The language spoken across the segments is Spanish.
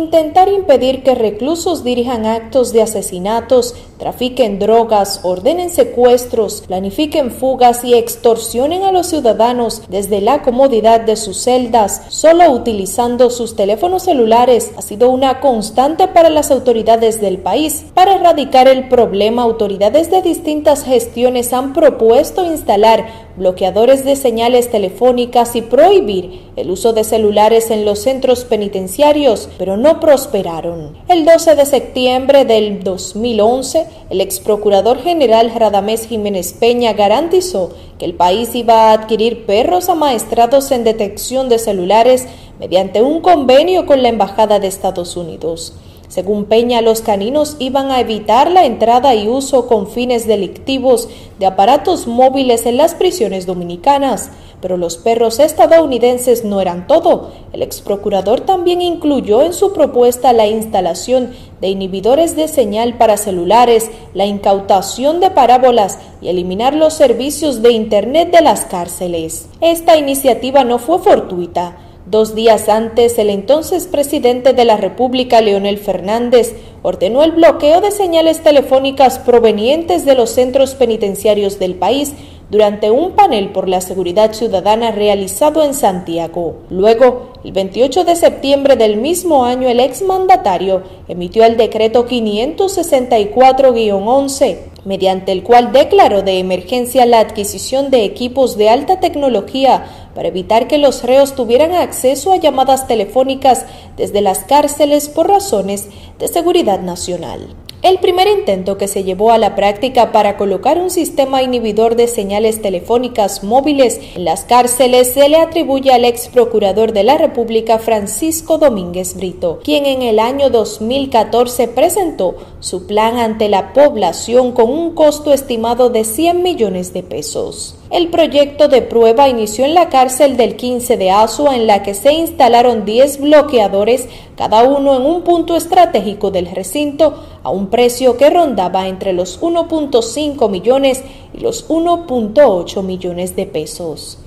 Intentar impedir que reclusos dirijan actos de asesinatos, trafiquen drogas, ordenen secuestros, planifiquen fugas y extorsionen a los ciudadanos desde la comodidad de sus celdas, solo utilizando sus teléfonos celulares, ha sido una constante para las autoridades del país. Para erradicar el problema, autoridades de distintas gestiones han propuesto instalar bloqueadores de señales telefónicas y prohibir el uso de celulares en los centros penitenciarios, pero no prosperaron. El 12 de septiembre del 2011, el ex procurador general Radamés Jiménez Peña garantizó que el país iba a adquirir perros amaestrados en detección de celulares mediante un convenio con la Embajada de Estados Unidos. Según Peña, los caninos iban a evitar la entrada y uso con fines delictivos de aparatos móviles en las prisiones dominicanas. Pero los perros estadounidenses no eran todo. El ex procurador también incluyó en su propuesta la instalación de inhibidores de señal para celulares, la incautación de parábolas y eliminar los servicios de Internet de las cárceles. Esta iniciativa no fue fortuita. Dos días antes, el entonces presidente de la República, Leonel Fernández, ordenó el bloqueo de señales telefónicas provenientes de los centros penitenciarios del país durante un panel por la seguridad ciudadana realizado en Santiago. Luego, el 28 de septiembre del mismo año, el exmandatario emitió el decreto 564-11, mediante el cual declaró de emergencia la adquisición de equipos de alta tecnología para evitar que los reos tuvieran acceso a llamadas telefónicas desde las cárceles por razones de seguridad nacional. El primer intento que se llevó a la práctica para colocar un sistema inhibidor de señales telefónicas móviles en las cárceles se le atribuye al ex procurador de la República Francisco Domínguez Brito, quien en el año 2014 presentó su plan ante la población con un costo estimado de 100 millones de pesos. El proyecto de prueba inició en la cárcel del 15 de Asua, en la que se instalaron 10 bloqueadores, cada uno en un punto estratégico del recinto, a un precio que rondaba entre los 1.5 millones y los 1.8 millones de pesos.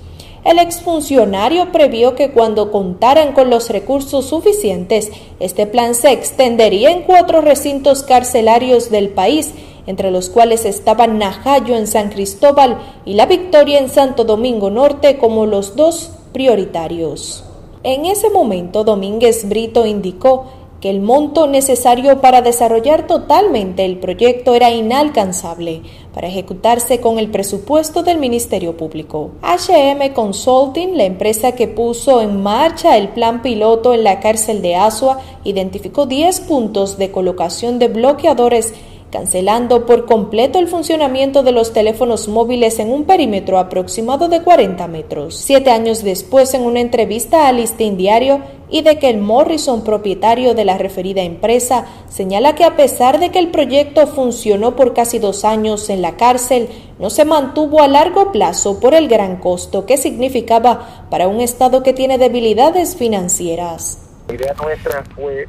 El exfuncionario previó que cuando contaran con los recursos suficientes, este plan se extendería en cuatro recintos carcelarios del país entre los cuales estaban Najayo en San Cristóbal y La Victoria en Santo Domingo Norte como los dos prioritarios. En ese momento Domínguez Brito indicó el monto necesario para desarrollar totalmente el proyecto era inalcanzable para ejecutarse con el presupuesto del Ministerio Público. HM Consulting, la empresa que puso en marcha el plan piloto en la cárcel de Asua, identificó 10 puntos de colocación de bloqueadores cancelando por completo el funcionamiento de los teléfonos móviles en un perímetro aproximado de 40 metros. Siete años después, en una entrevista a Listín Diario, y de que el Morrison, propietario de la referida empresa, señala que a pesar de que el proyecto funcionó por casi dos años en la cárcel, no se mantuvo a largo plazo por el gran costo que significaba para un Estado que tiene debilidades financieras. La idea nuestra fue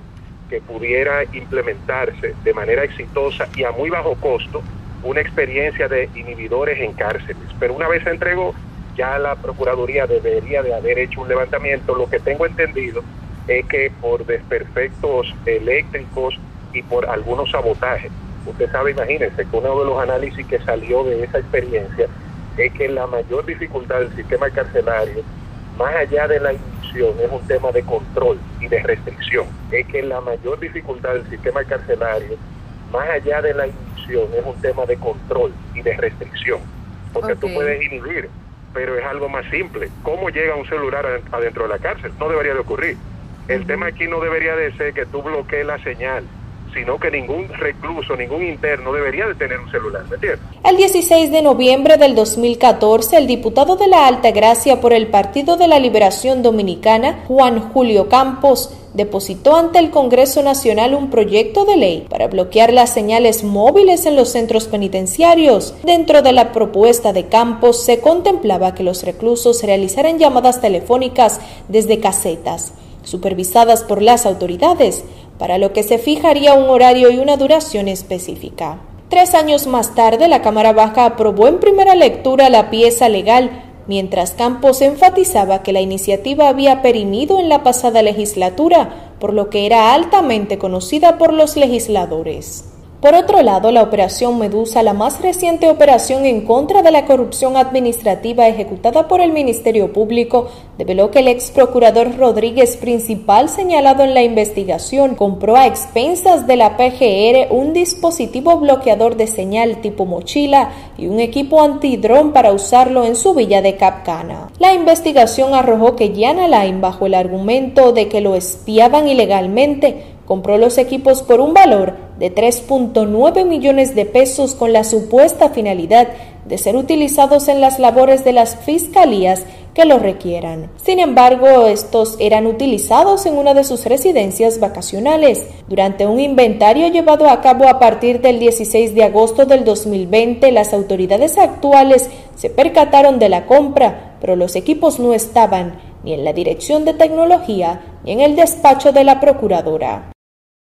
que pudiera implementarse de manera exitosa y a muy bajo costo una experiencia de inhibidores en cárceles. Pero una vez se entregó, ya la Procuraduría debería de haber hecho un levantamiento. Lo que tengo entendido es que por desperfectos eléctricos y por algunos sabotajes, usted sabe, imagínense que uno de los análisis que salió de esa experiencia es que la mayor dificultad del sistema carcelario, más allá de la es un tema de control y de restricción. Es que la mayor dificultad del sistema carcelario, más allá de la inducción, es un tema de control y de restricción. Porque tú puedes inhibir, pero es algo más simple. ¿Cómo llega un celular adentro de la cárcel? No debería de ocurrir. El tema aquí no debería de ser que tú bloquees la señal sino que ningún recluso, ningún interno debería de tener un celular, ¿me entiendes? El 16 de noviembre del 2014, el diputado de la Alta Gracia por el Partido de la Liberación Dominicana, Juan Julio Campos, depositó ante el Congreso Nacional un proyecto de ley para bloquear las señales móviles en los centros penitenciarios. Dentro de la propuesta de Campos se contemplaba que los reclusos realizaran llamadas telefónicas desde casetas, supervisadas por las autoridades, para lo que se fijaría un horario y una duración específica. Tres años más tarde, la Cámara Baja aprobó en primera lectura la pieza legal mientras Campos enfatizaba que la iniciativa había perimido en la pasada legislatura, por lo que era altamente conocida por los legisladores. Por otro lado, la Operación Medusa, la más reciente operación en contra de la corrupción administrativa ejecutada por el Ministerio Público, develó que el ex procurador Rodríguez, principal señalado en la investigación, compró a expensas de la PGR un dispositivo bloqueador de señal tipo mochila y un equipo antidrón para usarlo en su villa de Capcana. La investigación arrojó que Jan Alain, bajo el argumento de que lo espiaban ilegalmente, compró los equipos por un valor de 3.9 millones de pesos con la supuesta finalidad de ser utilizados en las labores de las fiscalías que lo requieran. Sin embargo, estos eran utilizados en una de sus residencias vacacionales. Durante un inventario llevado a cabo a partir del 16 de agosto del 2020, las autoridades actuales se percataron de la compra, pero los equipos no estaban ni en la Dirección de Tecnología ni en el despacho de la Procuradora.